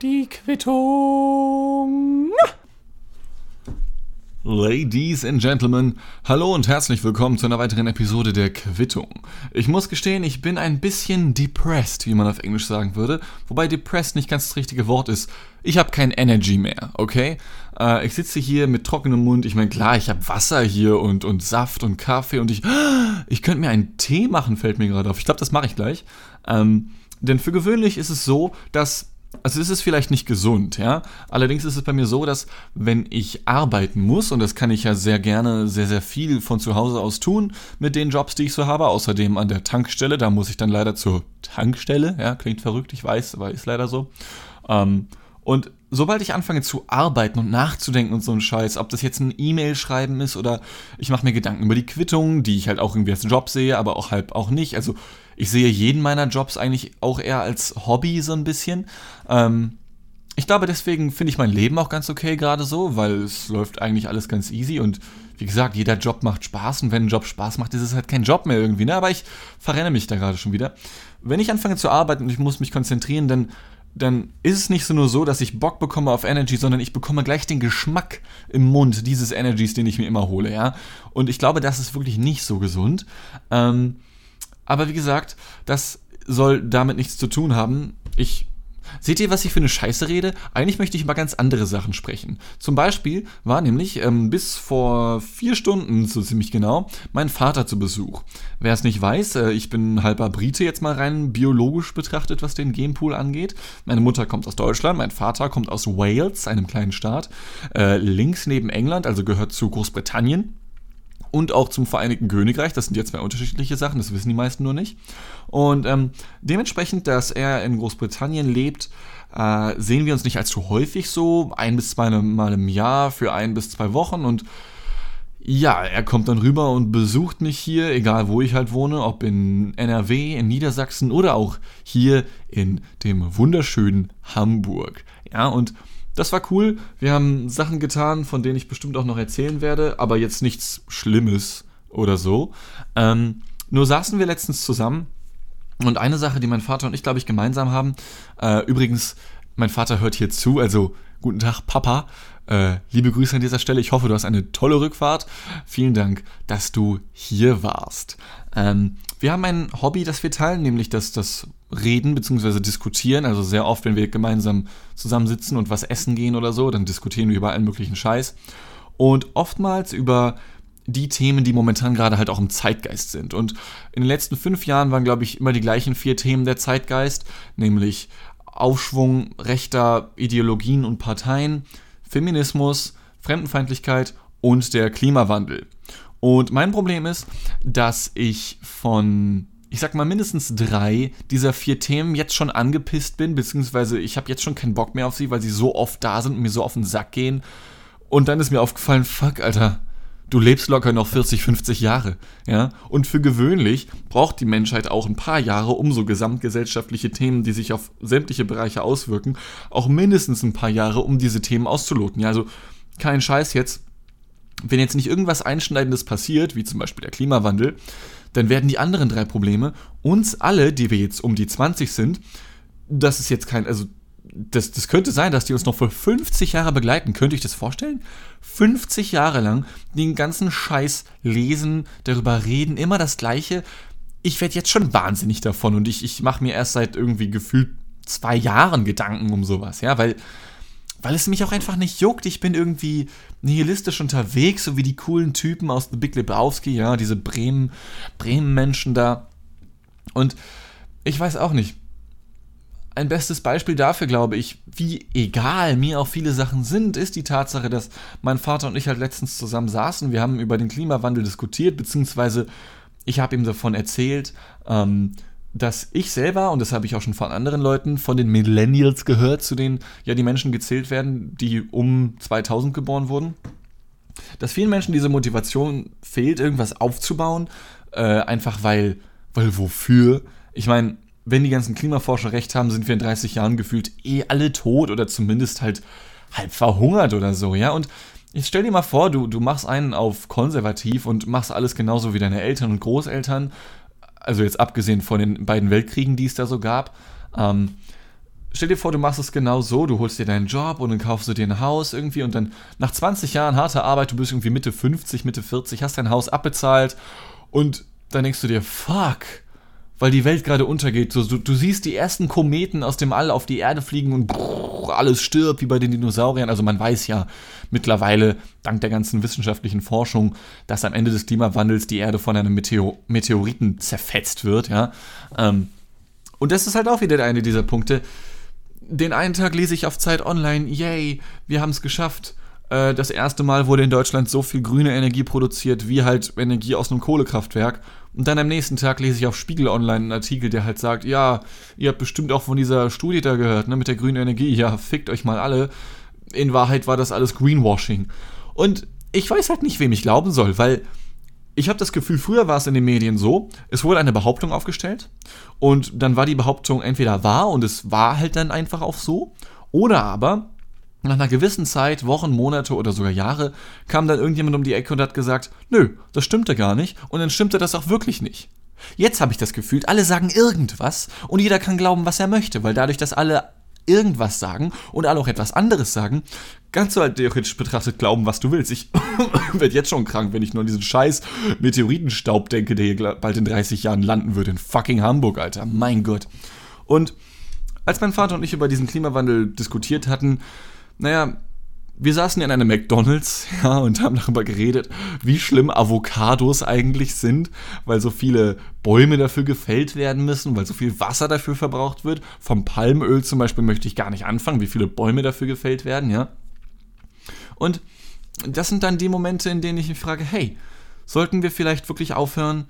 Die Quittung. Ladies and Gentlemen, hallo und herzlich willkommen zu einer weiteren Episode der Quittung. Ich muss gestehen, ich bin ein bisschen depressed, wie man auf Englisch sagen würde, wobei depressed nicht ganz das richtige Wort ist. Ich habe kein Energy mehr, okay? Äh, ich sitze hier mit trockenem Mund. Ich meine, klar, ich habe Wasser hier und, und Saft und Kaffee und ich, ich könnte mir einen Tee machen, fällt mir gerade auf. Ich glaube, das mache ich gleich. Ähm, denn für gewöhnlich ist es so, dass also es ist vielleicht nicht gesund, ja. Allerdings ist es bei mir so, dass wenn ich arbeiten muss, und das kann ich ja sehr gerne, sehr, sehr viel von zu Hause aus tun mit den Jobs, die ich so habe, außerdem an der Tankstelle, da muss ich dann leider zur Tankstelle, ja, klingt verrückt, ich weiß, aber ist leider so. Ähm, und sobald ich anfange zu arbeiten und nachzudenken und so ein Scheiß, ob das jetzt ein E-Mail schreiben ist oder ich mache mir Gedanken über die Quittung, die ich halt auch irgendwie als Job sehe, aber auch halt auch nicht. Also ich sehe jeden meiner Jobs eigentlich auch eher als Hobby so ein bisschen. Ähm, ich glaube, deswegen finde ich mein Leben auch ganz okay gerade so, weil es läuft eigentlich alles ganz easy und wie gesagt, jeder Job macht Spaß und wenn ein Job Spaß macht, ist es halt kein Job mehr irgendwie, ne? Aber ich verrenne mich da gerade schon wieder. Wenn ich anfange zu arbeiten und ich muss mich konzentrieren, dann, dann ist es nicht so nur so, dass ich Bock bekomme auf Energy, sondern ich bekomme gleich den Geschmack im Mund dieses Energies, den ich mir immer hole, ja? Und ich glaube, das ist wirklich nicht so gesund. Ähm, aber wie gesagt, das soll damit nichts zu tun haben. Ich Seht ihr, was ich für eine Scheiße rede? Eigentlich möchte ich über ganz andere Sachen sprechen. Zum Beispiel war nämlich ähm, bis vor vier Stunden, so ziemlich genau, mein Vater zu Besuch. Wer es nicht weiß, äh, ich bin halber Brite jetzt mal rein biologisch betrachtet, was den Genpool angeht. Meine Mutter kommt aus Deutschland, mein Vater kommt aus Wales, einem kleinen Staat, äh, links neben England, also gehört zu Großbritannien und auch zum Vereinigten Königreich. Das sind ja zwei unterschiedliche Sachen, das wissen die meisten nur nicht. Und ähm, dementsprechend, dass er in Großbritannien lebt, äh, sehen wir uns nicht allzu häufig so, ein bis zwei Mal im Jahr für ein bis zwei Wochen und ja, er kommt dann rüber und besucht mich hier, egal wo ich halt wohne, ob in NRW, in Niedersachsen oder auch hier in dem wunderschönen Hamburg. Ja, und das war cool. Wir haben Sachen getan, von denen ich bestimmt auch noch erzählen werde, aber jetzt nichts Schlimmes oder so. Ähm, nur saßen wir letztens zusammen und eine Sache, die mein Vater und ich, glaube ich, gemeinsam haben, äh, übrigens, mein Vater hört hier zu, also guten Tag, Papa. Äh, liebe Grüße an dieser Stelle. Ich hoffe, du hast eine tolle Rückfahrt. Vielen Dank, dass du hier warst. Ähm, wir haben ein Hobby, das wir teilen, nämlich das, das Reden bzw. Diskutieren. Also sehr oft, wenn wir gemeinsam zusammensitzen und was essen gehen oder so, dann diskutieren wir über allen möglichen Scheiß. Und oftmals über die Themen, die momentan gerade halt auch im Zeitgeist sind. Und in den letzten fünf Jahren waren, glaube ich, immer die gleichen vier Themen der Zeitgeist, nämlich Aufschwung rechter Ideologien und Parteien, Feminismus, Fremdenfeindlichkeit und der Klimawandel. Und mein Problem ist, dass ich von, ich sag mal, mindestens drei dieser vier Themen jetzt schon angepisst bin, beziehungsweise ich habe jetzt schon keinen Bock mehr auf sie, weil sie so oft da sind und mir so auf den Sack gehen. Und dann ist mir aufgefallen, fuck, Alter, du lebst locker noch 40, 50 Jahre, ja? Und für gewöhnlich braucht die Menschheit auch ein paar Jahre, um so gesamtgesellschaftliche Themen, die sich auf sämtliche Bereiche auswirken, auch mindestens ein paar Jahre, um diese Themen auszuloten. Ja, also kein Scheiß jetzt wenn jetzt nicht irgendwas Einschneidendes passiert, wie zum Beispiel der Klimawandel, dann werden die anderen drei Probleme uns alle, die wir jetzt um die 20 sind, das ist jetzt kein, also das, das könnte sein, dass die uns noch für 50 Jahre begleiten. Könnte ich das vorstellen? 50 Jahre lang den ganzen Scheiß lesen, darüber reden, immer das Gleiche. Ich werde jetzt schon wahnsinnig davon und ich, ich mache mir erst seit irgendwie gefühlt zwei Jahren Gedanken um sowas, ja, weil weil es mich auch einfach nicht juckt. Ich bin irgendwie nihilistisch unterwegs, so wie die coolen Typen aus The Big Lebowski, ja, diese Bremen, Bremen-Menschen da. Und ich weiß auch nicht. Ein bestes Beispiel dafür, glaube ich, wie egal mir auch viele Sachen sind, ist die Tatsache, dass mein Vater und ich halt letztens zusammen saßen. Wir haben über den Klimawandel diskutiert, beziehungsweise ich habe ihm davon erzählt, ähm, dass ich selber, und das habe ich auch schon von anderen Leuten, von den Millennials gehört, zu denen ja die Menschen gezählt werden, die um 2000 geboren wurden, dass vielen Menschen diese Motivation fehlt, irgendwas aufzubauen, äh, einfach weil, weil wofür? Ich meine, wenn die ganzen Klimaforscher recht haben, sind wir in 30 Jahren gefühlt eh alle tot oder zumindest halt halb verhungert oder so, ja, und ich stell dir mal vor, du, du machst einen auf konservativ und machst alles genauso wie deine Eltern und Großeltern also jetzt abgesehen von den beiden Weltkriegen, die es da so gab, ähm, stell dir vor, du machst es genau so, du holst dir deinen Job und dann kaufst du dir ein Haus irgendwie und dann nach 20 Jahren harter Arbeit, du bist irgendwie Mitte 50, Mitte 40, hast dein Haus abbezahlt und dann denkst du dir, fuck, weil die Welt gerade untergeht. So, du, du, siehst die ersten Kometen aus dem All auf die Erde fliegen und brrr, alles stirbt, wie bei den Dinosauriern. Also man weiß ja mittlerweile, dank der ganzen wissenschaftlichen Forschung, dass am Ende des Klimawandels die Erde von einem Meteor Meteoriten zerfetzt wird, ja. Ähm, und das ist halt auch wieder eine dieser Punkte. Den einen Tag lese ich auf Zeit Online, yay, wir haben es geschafft äh, das erste Mal wurde in Deutschland so viel grüne Energie produziert, wie halt Energie aus einem Kohlekraftwerk. Und dann am nächsten Tag lese ich auf Spiegel Online einen Artikel, der halt sagt, ja, ihr habt bestimmt auch von dieser Studie da gehört, ne, mit der grünen Energie. Ja, fickt euch mal alle. In Wahrheit war das alles Greenwashing. Und ich weiß halt nicht, wem ich glauben soll, weil ich habe das Gefühl, früher war es in den Medien so, es wurde eine Behauptung aufgestellt und dann war die Behauptung entweder wahr und es war halt dann einfach auch so, oder aber nach einer gewissen Zeit, Wochen, Monate oder sogar Jahre, kam dann irgendjemand um die Ecke und hat gesagt, nö, das stimmte gar nicht und dann stimmte das auch wirklich nicht. Jetzt habe ich das Gefühl, alle sagen irgendwas und jeder kann glauben, was er möchte, weil dadurch, dass alle irgendwas sagen und alle auch etwas anderes sagen, kannst du halt theoretisch betrachtet glauben, was du willst. Ich werde jetzt schon krank, wenn ich nur an diesen scheiß Meteoritenstaub denke, der hier bald in 30 Jahren landen wird in fucking Hamburg, Alter. Mein Gott. Und als mein Vater und ich über diesen Klimawandel diskutiert hatten, naja, wir saßen in einem McDonalds, ja, und haben darüber geredet, wie schlimm Avocados eigentlich sind, weil so viele Bäume dafür gefällt werden müssen, weil so viel Wasser dafür verbraucht wird. Vom Palmöl zum Beispiel möchte ich gar nicht anfangen, wie viele Bäume dafür gefällt werden, ja. Und das sind dann die Momente, in denen ich mich frage, hey, sollten wir vielleicht wirklich aufhören,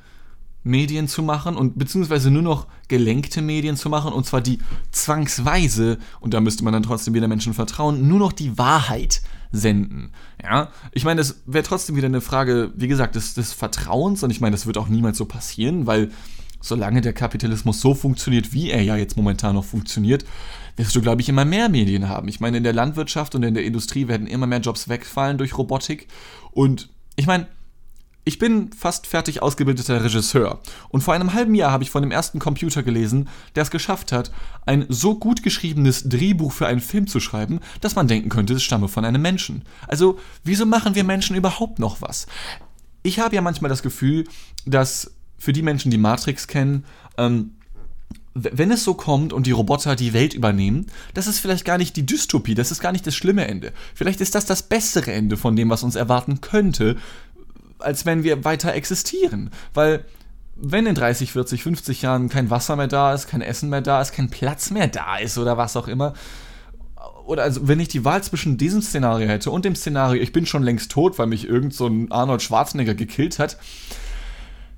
Medien zu machen und beziehungsweise nur noch gelenkte Medien zu machen und zwar die zwangsweise, und da müsste man dann trotzdem wieder Menschen vertrauen, nur noch die Wahrheit senden. Ja, ich meine, das wäre trotzdem wieder eine Frage, wie gesagt, des, des Vertrauens und ich meine, das wird auch niemals so passieren, weil solange der Kapitalismus so funktioniert, wie er ja jetzt momentan noch funktioniert, wirst du, glaube ich, immer mehr Medien haben. Ich meine, in der Landwirtschaft und in der Industrie werden immer mehr Jobs wegfallen durch Robotik und ich meine, ich bin fast fertig ausgebildeter Regisseur und vor einem halben Jahr habe ich von dem ersten Computer gelesen, der es geschafft hat, ein so gut geschriebenes Drehbuch für einen Film zu schreiben, dass man denken könnte, es stamme von einem Menschen. Also, wieso machen wir Menschen überhaupt noch was? Ich habe ja manchmal das Gefühl, dass für die Menschen, die Matrix kennen, ähm, wenn es so kommt und die Roboter die Welt übernehmen, das ist vielleicht gar nicht die Dystopie, das ist gar nicht das schlimme Ende. Vielleicht ist das das bessere Ende von dem, was uns erwarten könnte, als wenn wir weiter existieren. Weil wenn in 30, 40, 50 Jahren kein Wasser mehr da ist, kein Essen mehr da ist, kein Platz mehr da ist oder was auch immer, oder also wenn ich die Wahl zwischen diesem Szenario hätte und dem Szenario, ich bin schon längst tot, weil mich irgend so ein Arnold Schwarzenegger gekillt hat,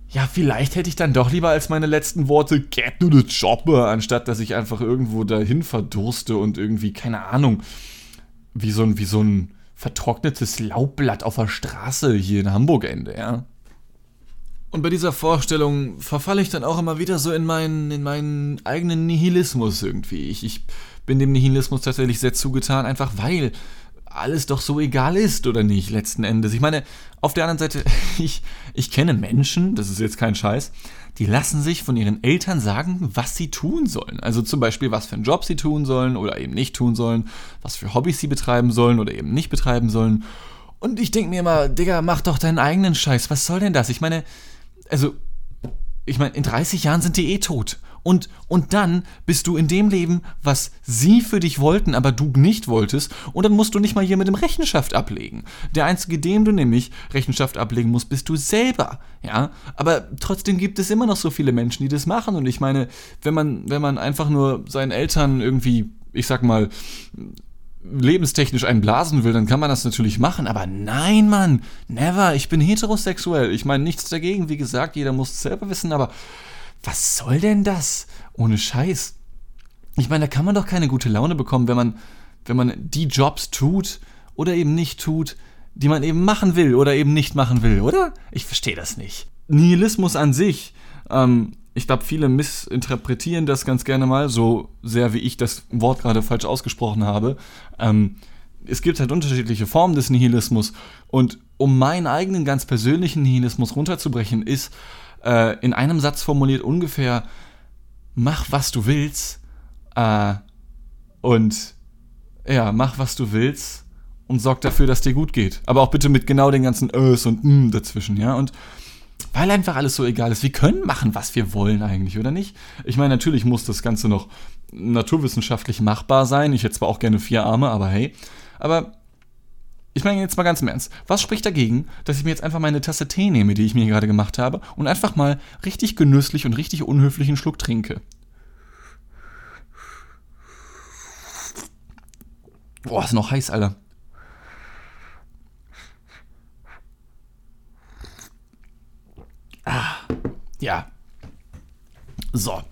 ja, vielleicht hätte ich dann doch lieber als meine letzten Worte get to the chopper, anstatt dass ich einfach irgendwo dahin verdurste und irgendwie, keine Ahnung, wie so ein, wie so ein vertrocknetes Laubblatt auf der Straße hier in Hamburg ende, ja. Und bei dieser Vorstellung verfalle ich dann auch immer wieder so in meinen, in meinen eigenen Nihilismus irgendwie. Ich, ich bin dem Nihilismus tatsächlich sehr zugetan, einfach weil alles doch so egal ist, oder nicht, letzten Endes. Ich meine, auf der anderen Seite, ich, ich kenne Menschen, das ist jetzt kein Scheiß, die lassen sich von ihren Eltern sagen, was sie tun sollen. Also zum Beispiel, was für einen Job sie tun sollen oder eben nicht tun sollen, was für Hobbys sie betreiben sollen oder eben nicht betreiben sollen. Und ich denke mir immer, Digga, mach doch deinen eigenen Scheiß. Was soll denn das? Ich meine, also, ich meine, in 30 Jahren sind die eh tot. Und, und dann bist du in dem Leben, was sie für dich wollten, aber du nicht wolltest. Und dann musst du nicht mal hier mit dem Rechenschaft ablegen. Der einzige, dem du nämlich Rechenschaft ablegen musst, bist du selber. Ja, aber trotzdem gibt es immer noch so viele Menschen, die das machen. Und ich meine, wenn man, wenn man einfach nur seinen Eltern irgendwie, ich sag mal, lebenstechnisch einblasen will, dann kann man das natürlich machen. Aber nein, Mann, never. Ich bin heterosexuell. Ich meine nichts dagegen. Wie gesagt, jeder muss es selber wissen, aber was soll denn das? Ohne Scheiß. Ich meine, da kann man doch keine gute Laune bekommen, wenn man, wenn man die Jobs tut oder eben nicht tut, die man eben machen will oder eben nicht machen will, oder? Ich verstehe das nicht. Nihilismus an sich, ähm, ich glaube, viele missinterpretieren das ganz gerne mal, so sehr wie ich das Wort gerade falsch ausgesprochen habe. Ähm, es gibt halt unterschiedliche Formen des Nihilismus und um meinen eigenen ganz persönlichen Nihilismus runterzubrechen, ist, äh, in einem Satz formuliert ungefähr, mach was du willst, äh, Und ja, mach, was du willst und sorg dafür, dass dir gut geht. Aber auch bitte mit genau den ganzen Ös und M dazwischen, ja. Und weil einfach alles so egal ist. Wir können machen, was wir wollen eigentlich, oder nicht? Ich meine, natürlich muss das Ganze noch naturwissenschaftlich machbar sein. Ich hätte zwar auch gerne vier Arme, aber hey. Aber ich meine jetzt mal ganz im Ernst. Was spricht dagegen, dass ich mir jetzt einfach meine Tasse Tee nehme, die ich mir gerade gemacht habe, und einfach mal richtig genüsslich und richtig unhöflich einen Schluck trinke? Boah, ist noch heiß, Alter. Ah, ja. So.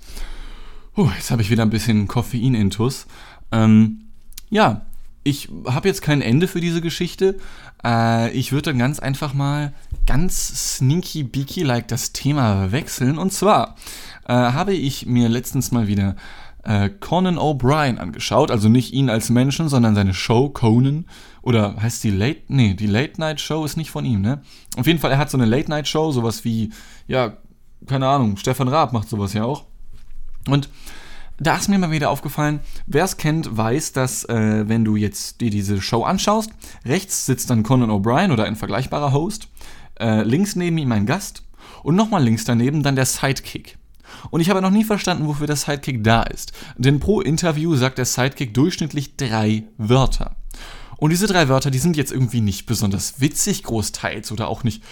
Puh, jetzt habe ich wieder ein bisschen Koffein-Intus. Ähm, ja, ich habe jetzt kein Ende für diese Geschichte. Äh, ich würde dann ganz einfach mal ganz sneaky beaky like das Thema wechseln. Und zwar äh, habe ich mir letztens mal wieder äh, Conan O'Brien angeschaut. Also nicht ihn als Menschen, sondern seine Show Conan. Oder heißt die Late? Nee, die Late Night Show ist nicht von ihm, ne? Auf jeden Fall, er hat so eine Late Night Show, sowas wie, ja, keine Ahnung, Stefan Raab macht sowas ja auch. Und da ist mir mal wieder aufgefallen, wer es kennt, weiß, dass äh, wenn du jetzt dir diese Show anschaust, rechts sitzt dann Conan O'Brien oder ein vergleichbarer Host, äh, links neben ihm ein Gast und nochmal links daneben dann der Sidekick. Und ich habe noch nie verstanden, wofür der Sidekick da ist. Denn pro Interview sagt der Sidekick durchschnittlich drei Wörter. Und diese drei Wörter, die sind jetzt irgendwie nicht besonders witzig großteils oder auch nicht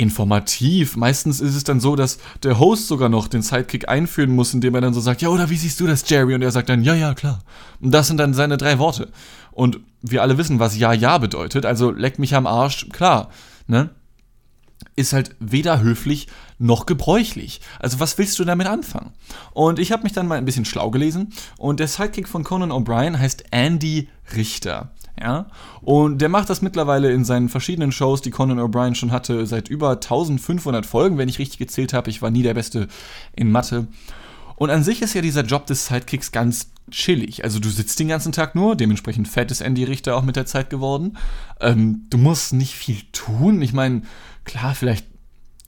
informativ. Meistens ist es dann so, dass der Host sogar noch den Sidekick einführen muss, indem er dann so sagt, ja, oder wie siehst du das, Jerry? Und er sagt dann, ja, ja, klar. Und das sind dann seine drei Worte. Und wir alle wissen, was ja, ja bedeutet. Also leck mich am Arsch, klar. Ne? Ist halt weder höflich noch gebräuchlich. Also was willst du damit anfangen? Und ich habe mich dann mal ein bisschen schlau gelesen und der Sidekick von Conan O'Brien heißt Andy Richter. Ja? Und der macht das mittlerweile in seinen verschiedenen Shows, die Conan O'Brien schon hatte, seit über 1500 Folgen, wenn ich richtig gezählt habe. Ich war nie der Beste in Mathe. Und an sich ist ja dieser Job des Sidekicks ganz chillig. Also du sitzt den ganzen Tag nur, dementsprechend fett ist Andy Richter auch mit der Zeit geworden. Ähm, du musst nicht viel tun. Ich meine, klar, vielleicht,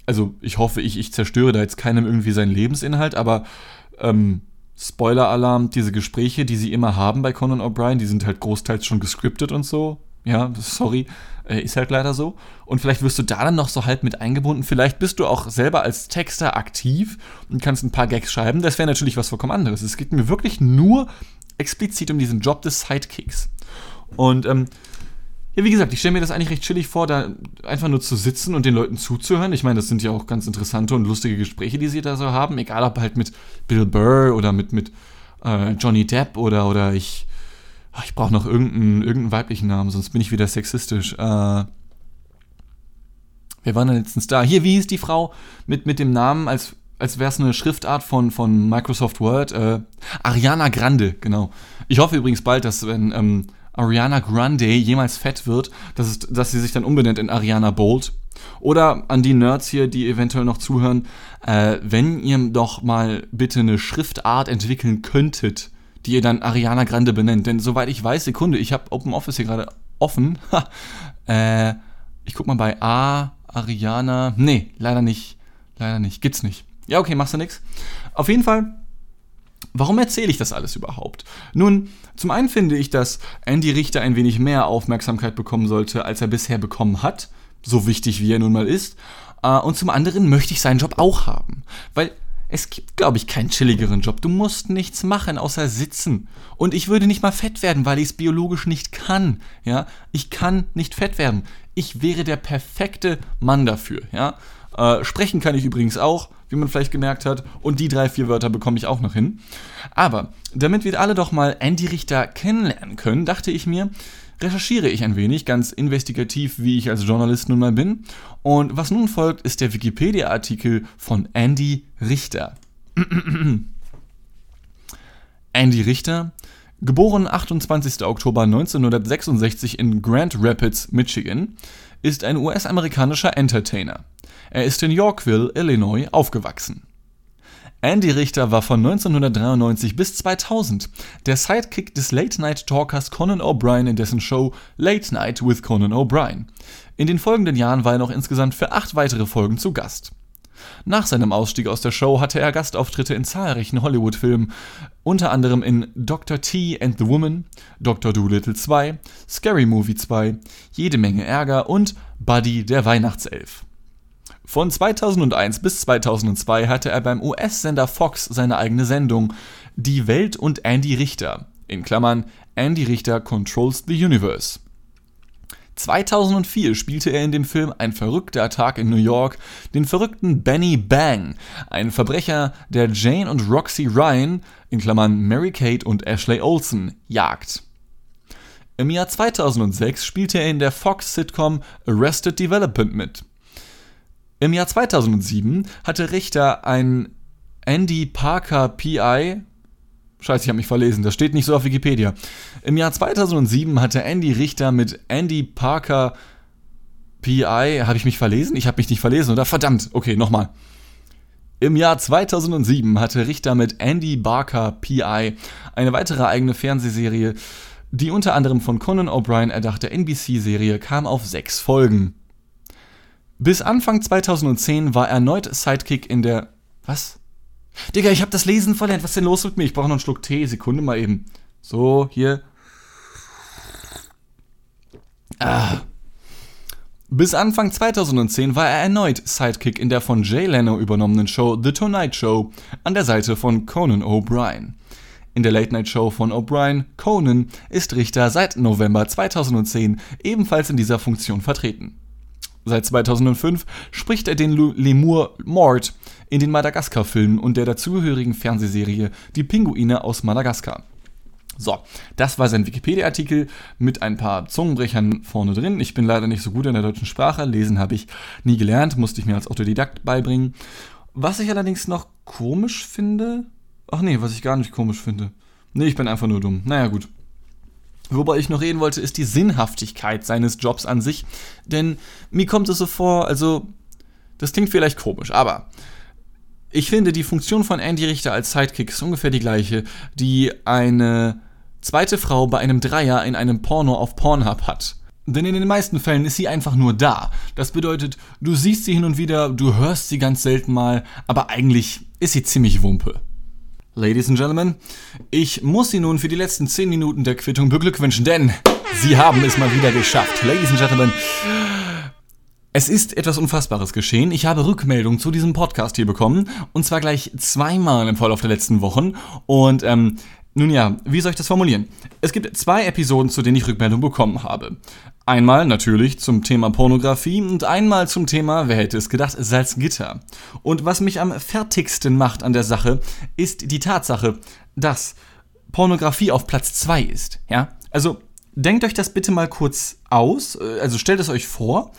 also ich hoffe, ich, ich zerstöre da jetzt keinem irgendwie seinen Lebensinhalt, aber ähm, Spoiler-Alarm, diese Gespräche, die sie immer haben bei Conan O'Brien, die sind halt großteils schon gescriptet und so. Ja, sorry, äh, ist halt leider so. Und vielleicht wirst du da dann noch so halb mit eingebunden. Vielleicht bist du auch selber als Texter aktiv und kannst ein paar Gags schreiben. Das wäre natürlich was vollkommen anderes. Es geht mir wirklich nur explizit um diesen Job des Sidekicks. Und ähm, ja, wie gesagt, ich stelle mir das eigentlich recht chillig vor, da einfach nur zu sitzen und den Leuten zuzuhören. Ich meine, das sind ja auch ganz interessante und lustige Gespräche, die sie da so haben. Egal ob halt mit Bill Burr oder mit, mit äh, Johnny Depp oder, oder ich. Ich brauche noch irgendeinen, irgendeinen weiblichen Namen, sonst bin ich wieder sexistisch. Äh, wer war denn letztens da? Hier, wie hieß die Frau mit, mit dem Namen, als, als wäre es eine Schriftart von, von Microsoft Word? Äh, Ariana Grande, genau. Ich hoffe übrigens bald, dass wenn ähm, Ariana Grande jemals fett wird, dass, es, dass sie sich dann umbenennt in Ariana Bold. Oder an die Nerds hier, die eventuell noch zuhören, äh, wenn ihr doch mal bitte eine Schriftart entwickeln könntet, die ihr dann Ariana Grande benennt. Denn soweit ich weiß, Sekunde, ich habe Open Office hier gerade offen. äh, ich guck mal bei A, Ariana. Nee, leider nicht. Leider nicht. Gibt's nicht. Ja, okay, machst du nix. Auf jeden Fall Warum erzähle ich das alles überhaupt? Nun, zum einen finde ich, dass Andy Richter ein wenig mehr Aufmerksamkeit bekommen sollte, als er bisher bekommen hat, so wichtig wie er nun mal ist. Äh, und zum anderen möchte ich seinen Job auch haben, weil es gibt, glaube ich, keinen chilligeren Job. Du musst nichts machen, außer sitzen. Und ich würde nicht mal fett werden, weil ich es biologisch nicht kann. Ja, ich kann nicht fett werden. Ich wäre der perfekte Mann dafür. Ja, äh, sprechen kann ich übrigens auch wie man vielleicht gemerkt hat. Und die drei, vier Wörter bekomme ich auch noch hin. Aber damit wir alle doch mal Andy Richter kennenlernen können, dachte ich mir, recherchiere ich ein wenig, ganz investigativ, wie ich als Journalist nun mal bin. Und was nun folgt, ist der Wikipedia-Artikel von Andy Richter. Andy Richter, geboren 28. Oktober 1966 in Grand Rapids, Michigan, ist ein US-amerikanischer Entertainer. Er ist in Yorkville, Illinois, aufgewachsen. Andy Richter war von 1993 bis 2000 der Sidekick des Late-Night-Talkers Conan O'Brien in dessen Show Late Night with Conan O'Brien. In den folgenden Jahren war er noch insgesamt für acht weitere Folgen zu Gast. Nach seinem Ausstieg aus der Show hatte er Gastauftritte in zahlreichen Hollywood-Filmen, unter anderem in Dr. T and the Woman, Dr. Dolittle 2, Scary Movie 2, Jede Menge Ärger und Buddy der Weihnachtself. Von 2001 bis 2002 hatte er beim US-Sender Fox seine eigene Sendung Die Welt und Andy Richter in Klammern Andy Richter Controls the Universe. 2004 spielte er in dem Film Ein verrückter Tag in New York den verrückten Benny Bang, einen Verbrecher, der Jane und Roxy Ryan in Klammern Mary Kate und Ashley Olsen jagt. Im Jahr 2006 spielte er in der Fox-Sitcom Arrested Development mit. Im Jahr 2007 hatte Richter ein Andy Parker PI Scheiße, ich habe mich verlesen. Das steht nicht so auf Wikipedia. Im Jahr 2007 hatte Andy Richter mit Andy Parker PI. Habe ich mich verlesen? Ich habe mich nicht verlesen, oder? Verdammt. Okay, nochmal. Im Jahr 2007 hatte Richter mit Andy Barker PI eine weitere eigene Fernsehserie. Die unter anderem von Conan O'Brien erdachte NBC-Serie kam auf sechs Folgen. Bis Anfang 2010 war er erneut Sidekick in der. Was? Digga, ich hab das Lesen verlernt. Was ist denn los mit mir? Ich brauche noch einen Schluck Tee. Sekunde mal eben. So, hier. Ah. Bis Anfang 2010 war er erneut Sidekick in der von Jay Leno übernommenen Show The Tonight Show an der Seite von Conan O'Brien. In der Late Night Show von O'Brien, Conan, ist Richter seit November 2010 ebenfalls in dieser Funktion vertreten. Seit 2005 spricht er den Lemur Mort in den Madagaskar-Filmen und der dazugehörigen Fernsehserie Die Pinguine aus Madagaskar. So, das war sein Wikipedia-Artikel mit ein paar Zungenbrechern vorne drin. Ich bin leider nicht so gut in der deutschen Sprache. Lesen habe ich nie gelernt, musste ich mir als Autodidakt beibringen. Was ich allerdings noch komisch finde. Ach nee, was ich gar nicht komisch finde. Nee, ich bin einfach nur dumm. Naja, gut. Wobei ich noch reden wollte, ist die Sinnhaftigkeit seines Jobs an sich. Denn mir kommt es so vor, also, das klingt vielleicht komisch, aber ich finde, die Funktion von Andy Richter als Sidekick ist ungefähr die gleiche, die eine zweite Frau bei einem Dreier in einem Porno auf Pornhub hat. Denn in den meisten Fällen ist sie einfach nur da. Das bedeutet, du siehst sie hin und wieder, du hörst sie ganz selten mal, aber eigentlich ist sie ziemlich Wumpe. Ladies and Gentlemen, ich muss Sie nun für die letzten 10 Minuten der Quittung beglückwünschen, denn Sie haben es mal wieder geschafft. Ladies and Gentlemen, es ist etwas Unfassbares geschehen. Ich habe Rückmeldungen zu diesem Podcast hier bekommen und zwar gleich zweimal im Verlauf der letzten Wochen und ähm, nun ja, wie soll ich das formulieren? Es gibt zwei Episoden, zu denen ich Rückmeldung bekommen habe. Einmal natürlich zum Thema Pornografie und einmal zum Thema, wer hätte es gedacht, Salzgitter. Und was mich am fertigsten macht an der Sache, ist die Tatsache, dass Pornografie auf Platz 2 ist. Ja? Also denkt euch das bitte mal kurz aus, äh, also stellt es euch vor.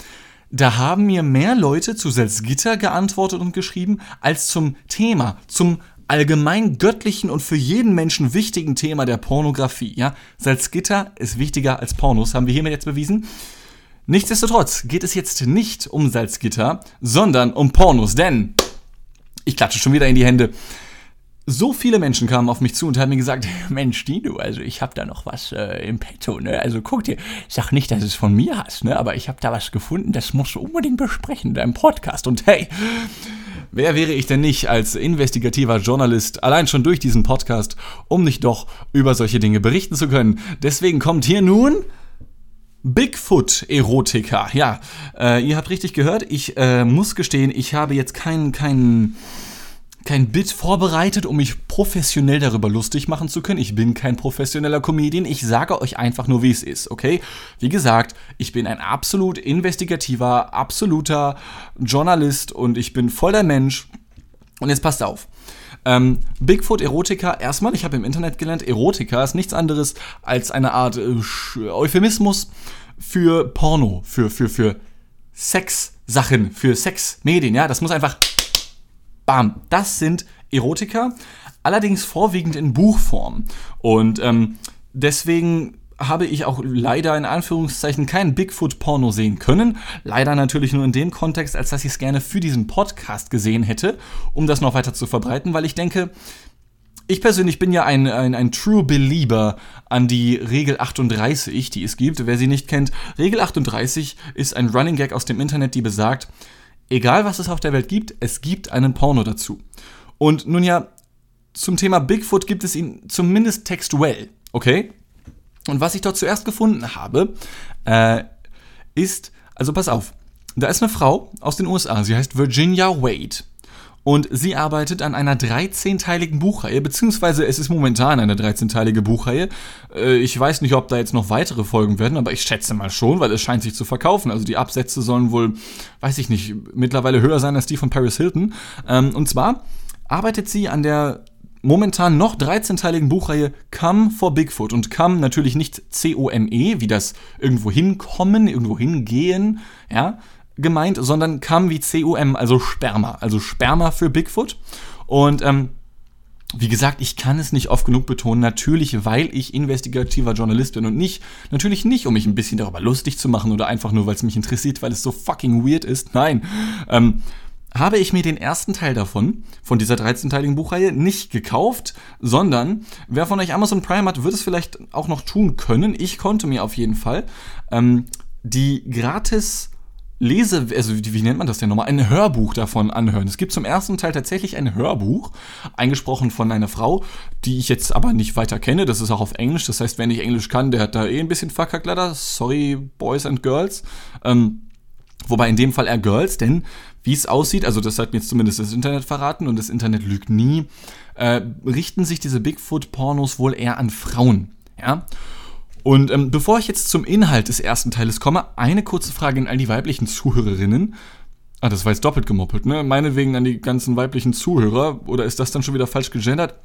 Da haben mir mehr Leute zu Salzgitter geantwortet und geschrieben als zum Thema, zum allgemein göttlichen und für jeden Menschen wichtigen Thema der Pornografie. Ja? Salzgitter ist wichtiger als Pornos, haben wir hiermit jetzt bewiesen. Nichtsdestotrotz geht es jetzt nicht um Salzgitter, sondern um Pornos, denn ich klatsche schon wieder in die Hände. So viele Menschen kamen auf mich zu und haben mir gesagt, Mensch, Dino, also ich habe da noch was äh, im Petto, ne? Also guck dir, ich sag nicht, dass es von mir hast, ne? Aber ich habe da was gefunden, das musst du unbedingt besprechen in deinem Podcast. Und hey, Wer wäre ich denn nicht als investigativer Journalist, allein schon durch diesen Podcast, um nicht doch über solche Dinge berichten zu können? Deswegen kommt hier nun Bigfoot-Erotika. Ja, äh, ihr habt richtig gehört. Ich äh, muss gestehen, ich habe jetzt keinen, keinen kein Bit vorbereitet, um mich professionell darüber lustig machen zu können. Ich bin kein professioneller Comedian. Ich sage euch einfach nur, wie es ist, okay? Wie gesagt, ich bin ein absolut investigativer, absoluter Journalist und ich bin voll der Mensch. Und jetzt passt auf. Ähm, Bigfoot Erotika, erstmal, ich habe im Internet gelernt, Erotika ist nichts anderes als eine Art äh, Euphemismus für Porno, für, für, für Sex-Sachen, für Sexmedien, ja, das muss einfach Bam, das sind Erotika, allerdings vorwiegend in Buchform. Und ähm, deswegen habe ich auch leider in Anführungszeichen kein Bigfoot-Porno sehen können. Leider natürlich nur in dem Kontext, als dass ich es gerne für diesen Podcast gesehen hätte, um das noch weiter zu verbreiten, weil ich denke, ich persönlich bin ja ein, ein, ein True Belieber an die Regel 38, die es gibt. Wer sie nicht kennt, Regel 38 ist ein Running Gag aus dem Internet, die besagt, egal was es auf der Welt gibt, es gibt einen Porno dazu. Und nun ja, zum Thema Bigfoot gibt es ihn zumindest textuell, okay? Und was ich dort zuerst gefunden habe, äh, ist, also pass auf, da ist eine Frau aus den USA, sie heißt Virginia Wade. Und sie arbeitet an einer 13-teiligen Buchreihe, beziehungsweise es ist momentan eine 13-teilige Buchreihe. Äh, ich weiß nicht, ob da jetzt noch weitere Folgen werden, aber ich schätze mal schon, weil es scheint sich zu verkaufen. Also die Absätze sollen wohl, weiß ich nicht, mittlerweile höher sein als die von Paris Hilton. Ähm, und zwar arbeitet sie an der momentan noch 13-teiligen Buchreihe Come for Bigfoot. Und Come natürlich nicht C-O-M-E, wie das irgendwo hinkommen, irgendwo hingehen, ja, gemeint, sondern Come wie C-U-M, also Sperma. Also Sperma für Bigfoot. Und ähm, wie gesagt, ich kann es nicht oft genug betonen, natürlich, weil ich investigativer Journalist bin und nicht, natürlich nicht, um mich ein bisschen darüber lustig zu machen oder einfach nur, weil es mich interessiert, weil es so fucking weird ist. Nein. Ähm, habe ich mir den ersten Teil davon, von dieser 13-teiligen Buchreihe, nicht gekauft, sondern wer von euch Amazon Prime hat, wird es vielleicht auch noch tun können. Ich konnte mir auf jeden Fall ähm, die gratis Lese, also wie, nennt man das denn nochmal, ein Hörbuch davon anhören. Es gibt zum ersten Teil tatsächlich ein Hörbuch, eingesprochen von einer Frau, die ich jetzt aber nicht weiter kenne. Das ist auch auf Englisch. Das heißt, wer nicht Englisch kann, der hat da eh ein bisschen verkackt. Sorry, Boys and Girls. Ähm, wobei in dem Fall eher Girls, denn wie es aussieht, also das hat mir jetzt zumindest das Internet verraten und das Internet lügt nie, äh, richten sich diese Bigfoot-Pornos wohl eher an Frauen. Ja? Und ähm, bevor ich jetzt zum Inhalt des ersten Teiles komme, eine kurze Frage an all die weiblichen Zuhörerinnen. Ah, das war jetzt doppelt gemoppelt, ne? Meinetwegen an die ganzen weiblichen Zuhörer. Oder ist das dann schon wieder falsch gegendert?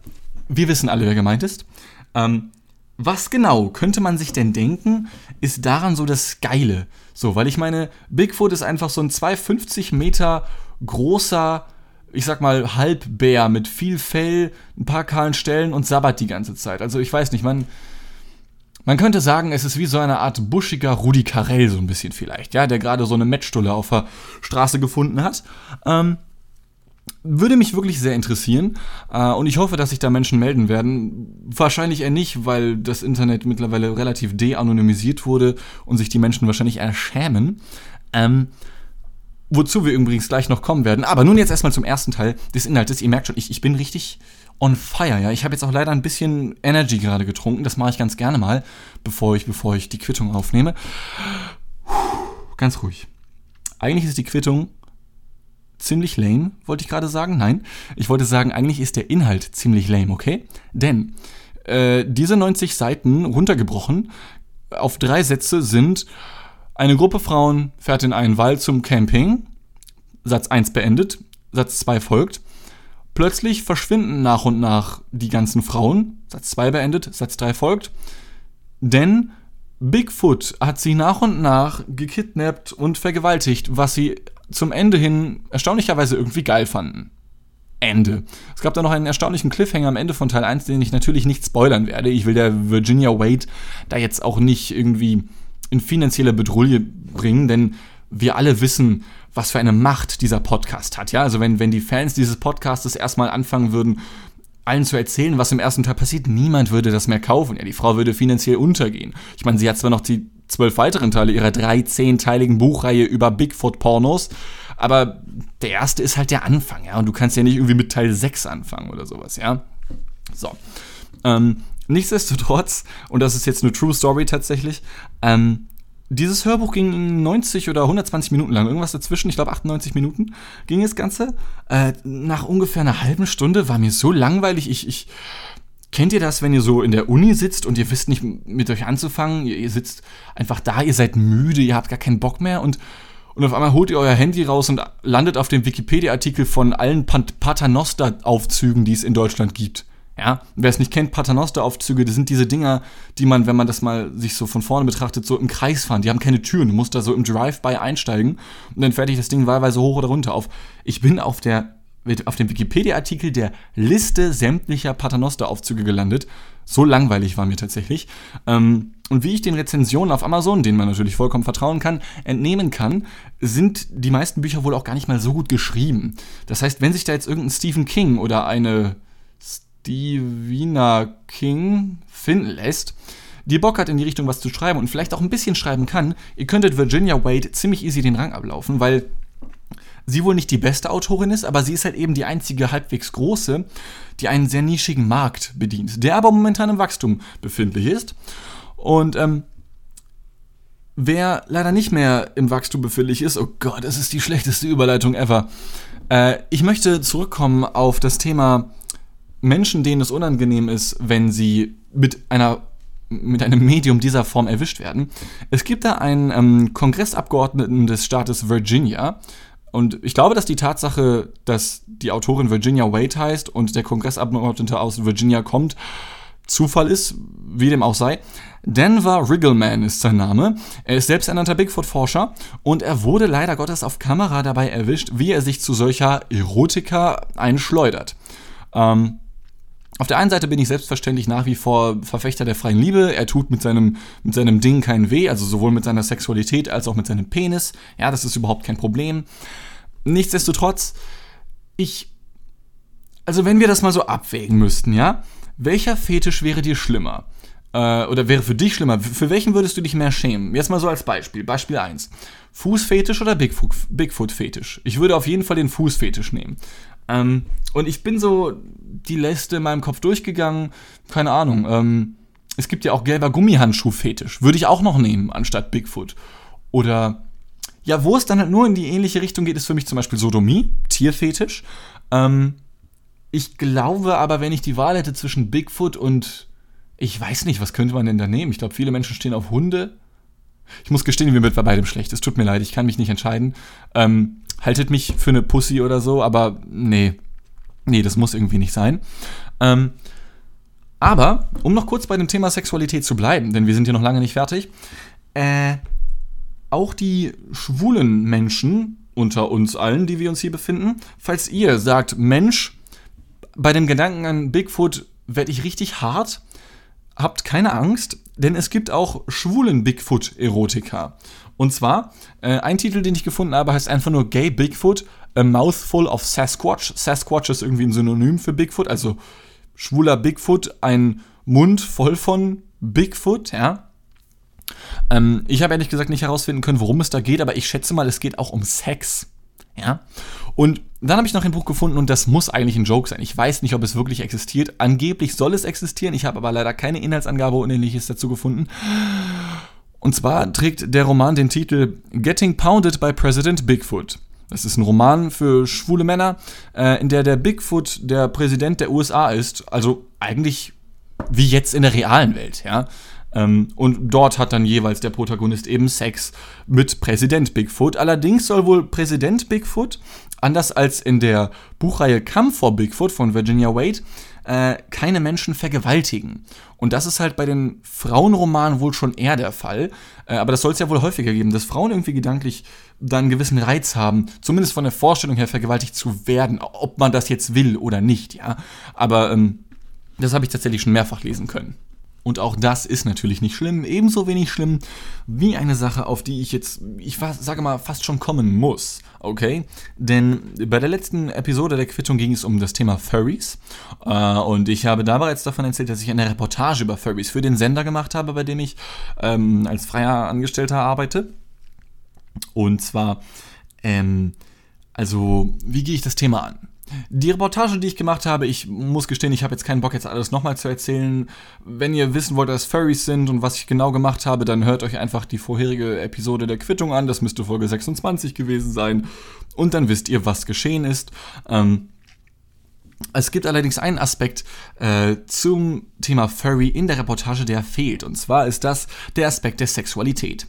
Wir wissen alle, wer gemeint ist. Ähm, was genau könnte man sich denn denken, ist daran so das Geile? So, weil ich meine, Bigfoot ist einfach so ein 250 Meter großer, ich sag mal, Halbbär mit viel Fell, ein paar kahlen Stellen und sabbert die ganze Zeit. Also ich weiß nicht, man, man könnte sagen, es ist wie so eine Art buschiger Rudi Carell, so ein bisschen vielleicht, ja, der gerade so eine Matchstulle auf der Straße gefunden hat. Ähm, würde mich wirklich sehr interessieren äh, und ich hoffe, dass sich da Menschen melden werden. Wahrscheinlich eher nicht, weil das Internet mittlerweile relativ de-anonymisiert wurde und sich die Menschen wahrscheinlich eher schämen. Ähm, wozu wir übrigens gleich noch kommen werden. Aber nun jetzt erstmal zum ersten Teil des Inhaltes. Ihr merkt schon, ich, ich bin richtig on fire, ja. Ich habe jetzt auch leider ein bisschen Energy gerade getrunken. Das mache ich ganz gerne mal, bevor ich, bevor ich die Quittung aufnehme. Ganz ruhig. Eigentlich ist die Quittung ziemlich lame, wollte ich gerade sagen. Nein, ich wollte sagen, eigentlich ist der Inhalt ziemlich lame, okay? Denn äh, diese 90 Seiten runtergebrochen auf drei Sätze sind eine Gruppe Frauen fährt in einen Wald zum Camping. Satz 1 beendet. Satz 2 folgt. Plötzlich verschwinden nach und nach die ganzen Frauen. Satz 2 beendet, Satz 3 folgt. Denn Bigfoot hat sie nach und nach gekidnappt und vergewaltigt, was sie zum Ende hin erstaunlicherweise irgendwie geil fanden. Ende. Es gab da noch einen erstaunlichen Cliffhanger am Ende von Teil 1, den ich natürlich nicht spoilern werde. Ich will der Virginia Wade da jetzt auch nicht irgendwie in finanzielle Bedrulle bringen, denn wir alle wissen, was für eine Macht dieser Podcast hat. Ja, also wenn, wenn die Fans dieses Podcastes erstmal anfangen würden, allen zu erzählen, was im ersten Teil passiert, niemand würde das mehr kaufen. Ja, die Frau würde finanziell untergehen. Ich meine, sie hat zwar noch die zwölf weiteren Teile ihrer 13-teiligen Buchreihe über Bigfoot-Pornos, aber der erste ist halt der Anfang, ja, und du kannst ja nicht irgendwie mit Teil 6 anfangen oder sowas, ja. So. Ähm, nichtsdestotrotz, und das ist jetzt eine True Story tatsächlich, ähm, dieses Hörbuch ging 90 oder 120 Minuten lang, irgendwas dazwischen, ich glaube 98 Minuten ging das Ganze. Äh, nach ungefähr einer halben Stunde war mir so langweilig, ich, ich, Kennt ihr das, wenn ihr so in der Uni sitzt und ihr wisst nicht mit euch anzufangen? Ihr, ihr sitzt einfach da, ihr seid müde, ihr habt gar keinen Bock mehr und, und auf einmal holt ihr euer Handy raus und landet auf dem Wikipedia-Artikel von allen Paternoster-Aufzügen, die es in Deutschland gibt. Ja, wer es nicht kennt, Paternoster-Aufzüge, das sind diese Dinger, die man, wenn man das mal sich so von vorne betrachtet, so im Kreis fahren. Die haben keine Türen. Du musst da so im Drive-by einsteigen und dann fährt dich das Ding wahlweise hoch oder runter auf. Ich bin auf der auf dem Wikipedia-Artikel der Liste sämtlicher Paternoster-Aufzüge gelandet. So langweilig war mir tatsächlich. Ähm, und wie ich den Rezensionen auf Amazon, denen man natürlich vollkommen vertrauen kann, entnehmen kann, sind die meisten Bücher wohl auch gar nicht mal so gut geschrieben. Das heißt, wenn sich da jetzt irgendein Stephen King oder eine Stevena King finden lässt, die Bock hat, in die Richtung was zu schreiben und vielleicht auch ein bisschen schreiben kann, ihr könntet Virginia Wade ziemlich easy den Rang ablaufen, weil sie wohl nicht die beste Autorin ist, aber sie ist halt eben die einzige halbwegs große, die einen sehr nischigen Markt bedient, der aber momentan im Wachstum befindlich ist. Und ähm, wer leider nicht mehr im Wachstum befindlich ist, oh Gott, das ist die schlechteste Überleitung ever. Äh, ich möchte zurückkommen auf das Thema Menschen, denen es unangenehm ist, wenn sie mit einer mit einem Medium dieser Form erwischt werden. Es gibt da einen ähm, Kongressabgeordneten des Staates Virginia, und ich glaube, dass die Tatsache, dass die Autorin Virginia Wade heißt und der Kongressabgeordnete aus Virginia kommt, Zufall ist, wie dem auch sei. Denver Riggleman ist sein Name. Er ist selbsternannter Bigfoot-Forscher und er wurde leider Gottes auf Kamera dabei erwischt, wie er sich zu solcher Erotika einschleudert. Ähm, auf der einen Seite bin ich selbstverständlich nach wie vor Verfechter der freien Liebe. Er tut mit seinem, mit seinem Ding keinen weh, also sowohl mit seiner Sexualität als auch mit seinem Penis. Ja, das ist überhaupt kein Problem. Nichtsdestotrotz, ich. Also, wenn wir das mal so abwägen müssten, ja, welcher Fetisch wäre dir schlimmer? Äh, oder wäre für dich schlimmer? Für welchen würdest du dich mehr schämen? Jetzt mal so als Beispiel. Beispiel 1. Fußfetisch oder Bigfoot-Fetisch? Ich würde auf jeden Fall den Fußfetisch nehmen. Ähm, und ich bin so die Liste in meinem Kopf durchgegangen. Keine Ahnung. Ähm, es gibt ja auch gelber Gummihandschuh-Fetisch. Würde ich auch noch nehmen, anstatt Bigfoot. Oder, ja, wo es dann halt nur in die ähnliche Richtung geht, ist für mich zum Beispiel Sodomie, Tierfetisch. Ähm, ich glaube aber, wenn ich die Wahl hätte zwischen Bigfoot und, ich weiß nicht, was könnte man denn da nehmen? Ich glaube, viele Menschen stehen auf Hunde. Ich muss gestehen, mir wird bei beidem schlecht. Es tut mir leid, ich kann mich nicht entscheiden. Ähm, haltet mich für eine Pussy oder so, aber nee. Nee, das muss irgendwie nicht sein. Ähm, aber, um noch kurz bei dem Thema Sexualität zu bleiben, denn wir sind hier noch lange nicht fertig, äh, auch die schwulen Menschen unter uns allen, die wir uns hier befinden, falls ihr sagt, Mensch, bei dem Gedanken an Bigfoot werde ich richtig hart, habt keine Angst, denn es gibt auch schwulen Bigfoot-Erotika. Und zwar, äh, ein Titel, den ich gefunden habe, heißt einfach nur Gay Bigfoot, A Mouthful of Sasquatch. Sasquatch ist irgendwie ein Synonym für Bigfoot, also schwuler Bigfoot, ein Mund voll von Bigfoot, ja. Ähm, ich habe ehrlich gesagt nicht herausfinden können, worum es da geht, aber ich schätze mal, es geht auch um Sex. Ja. Und dann habe ich noch ein Buch gefunden und das muss eigentlich ein Joke sein. Ich weiß nicht, ob es wirklich existiert. Angeblich soll es existieren. Ich habe aber leider keine Inhaltsangabe und ähnliches dazu gefunden. Und zwar trägt der Roman den Titel Getting Pounded by President Bigfoot. Das ist ein Roman für schwule Männer, äh, in der der Bigfoot der Präsident der USA ist. Also eigentlich wie jetzt in der realen Welt, ja. Ähm, und dort hat dann jeweils der Protagonist eben Sex mit Präsident Bigfoot. Allerdings soll wohl Präsident Bigfoot, anders als in der Buchreihe Come for Bigfoot von Virginia Wade, äh, keine Menschen vergewaltigen. Und das ist halt bei den Frauenromanen wohl schon eher der Fall. Äh, aber das soll es ja wohl häufiger geben, dass Frauen irgendwie gedanklich dann einen gewissen Reiz haben, zumindest von der Vorstellung her vergewaltigt zu werden, ob man das jetzt will oder nicht, ja. Aber ähm, das habe ich tatsächlich schon mehrfach lesen können. Und auch das ist natürlich nicht schlimm, ebenso wenig schlimm wie eine Sache, auf die ich jetzt, ich sage mal, fast schon kommen muss. Okay? Denn bei der letzten Episode der Quittung ging es um das Thema Furries. Äh, und ich habe da bereits davon erzählt, dass ich eine Reportage über Furries für den Sender gemacht habe, bei dem ich ähm, als freier Angestellter arbeite. Und zwar, ähm, also, wie gehe ich das Thema an? Die Reportage, die ich gemacht habe, ich muss gestehen, ich habe jetzt keinen Bock, jetzt alles nochmal zu erzählen. Wenn ihr wissen wollt, was Furries sind und was ich genau gemacht habe, dann hört euch einfach die vorherige Episode der Quittung an. Das müsste Folge 26 gewesen sein. Und dann wisst ihr, was geschehen ist. Ähm, es gibt allerdings einen Aspekt äh, zum Thema Furry in der Reportage, der fehlt. Und zwar ist das der Aspekt der Sexualität.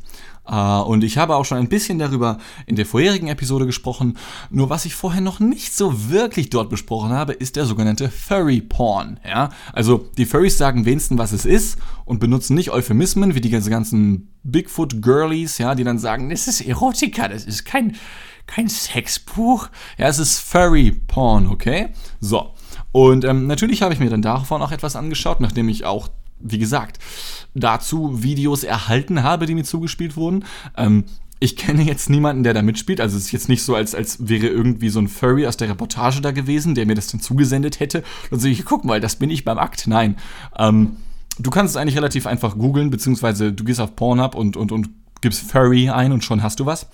Uh, und ich habe auch schon ein bisschen darüber in der vorherigen Episode gesprochen. Nur was ich vorher noch nicht so wirklich dort besprochen habe, ist der sogenannte Furry Porn. Ja? Also die Furries sagen wenigstens, was es ist und benutzen nicht Euphemismen wie die ganzen Bigfoot Girlies, ja, die dann sagen, das ist Erotika, das ist kein, kein Sexbuch. Ja, es ist Furry Porn, okay? So. Und ähm, natürlich habe ich mir dann davon auch etwas angeschaut, nachdem ich auch wie gesagt, dazu Videos erhalten habe, die mir zugespielt wurden. Ähm, ich kenne jetzt niemanden, der da mitspielt. Also es ist jetzt nicht so, als, als wäre irgendwie so ein Furry aus der Reportage da gewesen, der mir das dann zugesendet hätte. Und so, ich guck mal, das bin ich beim Akt. Nein. Ähm, du kannst es eigentlich relativ einfach googeln, beziehungsweise du gehst auf Pornhub und, und, und gibst Furry ein und schon hast du was.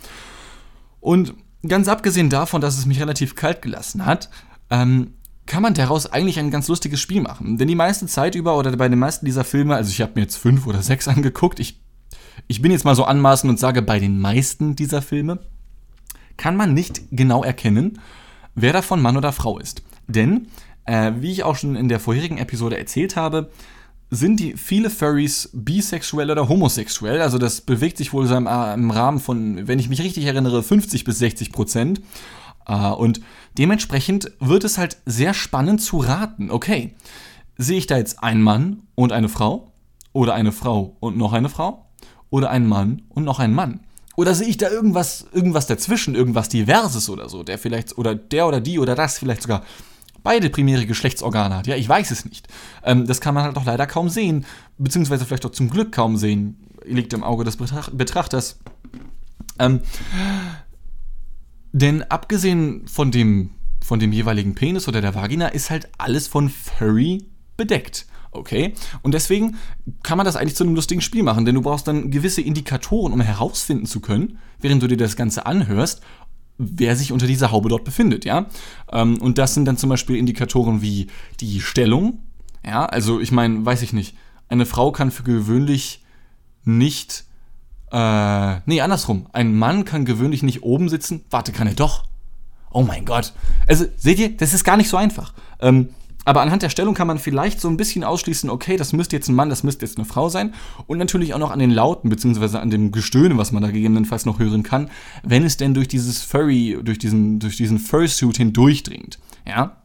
Und ganz abgesehen davon, dass es mich relativ kalt gelassen hat, ähm, kann man daraus eigentlich ein ganz lustiges Spiel machen. Denn die meiste Zeit über oder bei den meisten dieser Filme, also ich habe mir jetzt fünf oder sechs angeguckt, ich, ich bin jetzt mal so anmaßend und sage, bei den meisten dieser Filme kann man nicht genau erkennen, wer davon Mann oder Frau ist. Denn, äh, wie ich auch schon in der vorherigen Episode erzählt habe, sind die viele Furries bisexuell oder homosexuell. Also das bewegt sich wohl so im, äh, im Rahmen von, wenn ich mich richtig erinnere, 50 bis 60 Prozent. Uh, und dementsprechend wird es halt sehr spannend zu raten. Okay, sehe ich da jetzt einen Mann und eine Frau? Oder eine Frau und noch eine Frau? Oder einen Mann und noch einen Mann? Oder sehe ich da irgendwas, irgendwas dazwischen, irgendwas Diverses oder so, der vielleicht, oder der oder die oder das vielleicht sogar beide primäre Geschlechtsorgane hat. Ja, ich weiß es nicht. Ähm, das kann man halt auch leider kaum sehen, beziehungsweise vielleicht auch zum Glück kaum sehen, liegt im Auge des Betrachters. Ähm, denn abgesehen von dem, von dem jeweiligen Penis oder der Vagina ist halt alles von Furry bedeckt. Okay? Und deswegen kann man das eigentlich zu einem lustigen Spiel machen, denn du brauchst dann gewisse Indikatoren, um herausfinden zu können, während du dir das Ganze anhörst, wer sich unter dieser Haube dort befindet, ja. Ähm, und das sind dann zum Beispiel Indikatoren wie die Stellung, ja. Also ich meine, weiß ich nicht, eine Frau kann für gewöhnlich nicht äh, nee, andersrum. Ein Mann kann gewöhnlich nicht oben sitzen. Warte, kann er doch. Oh mein Gott. Also, seht ihr, das ist gar nicht so einfach. Ähm, aber anhand der Stellung kann man vielleicht so ein bisschen ausschließen, okay, das müsste jetzt ein Mann, das müsste jetzt eine Frau sein. Und natürlich auch noch an den Lauten, beziehungsweise an dem Gestöhne, was man da gegebenenfalls noch hören kann, wenn es denn durch dieses Furry, durch diesen, durch diesen Fursuit hindurchdringt. Ja.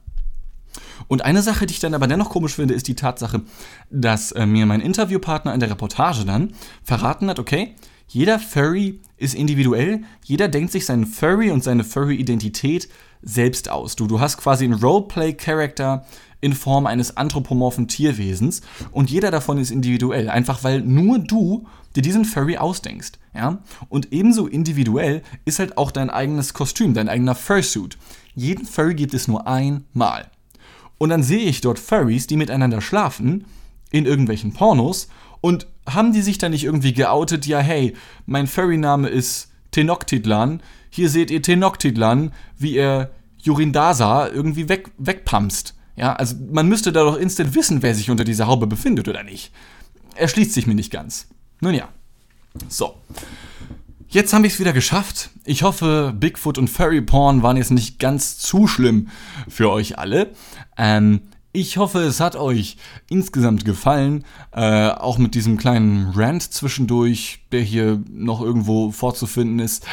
Und eine Sache, die ich dann aber dennoch komisch finde, ist die Tatsache, dass äh, mir mein Interviewpartner in der Reportage dann verraten hat, okay, jeder Furry ist individuell, jeder denkt sich seinen Furry und seine Furry-Identität selbst aus. Du, du hast quasi einen Roleplay-Charakter in Form eines anthropomorphen Tierwesens und jeder davon ist individuell, einfach weil nur du dir diesen Furry ausdenkst, ja? Und ebenso individuell ist halt auch dein eigenes Kostüm, dein eigener Fursuit. Jeden Furry gibt es nur einmal. Und dann sehe ich dort Furries, die miteinander schlafen in irgendwelchen Pornos und haben die sich da nicht irgendwie geoutet, ja hey, mein Furry-Name ist Tenochtitlan, hier seht ihr Tenochtitlan, wie er Jurindasa irgendwie weg, wegpumpst. Ja, also man müsste da doch instant wissen, wer sich unter dieser Haube befindet oder nicht. Erschließt sich mir nicht ganz. Nun ja. So. Jetzt habe ich es wieder geschafft. Ich hoffe, Bigfoot und Furry Porn waren jetzt nicht ganz zu schlimm für euch alle. Ähm, ich hoffe, es hat euch insgesamt gefallen, äh, auch mit diesem kleinen Rant zwischendurch, der hier noch irgendwo vorzufinden ist.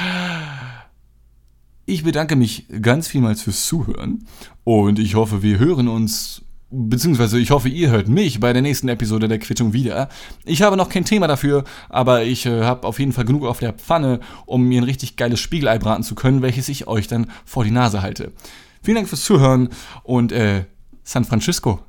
Ich bedanke mich ganz vielmals fürs Zuhören und ich hoffe, wir hören uns, beziehungsweise ich hoffe, ihr hört mich bei der nächsten Episode der Quittung wieder. Ich habe noch kein Thema dafür, aber ich äh, habe auf jeden Fall genug auf der Pfanne, um mir ein richtig geiles Spiegelei braten zu können, welches ich euch dann vor die Nase halte. Vielen Dank fürs Zuhören und äh, San Francisco.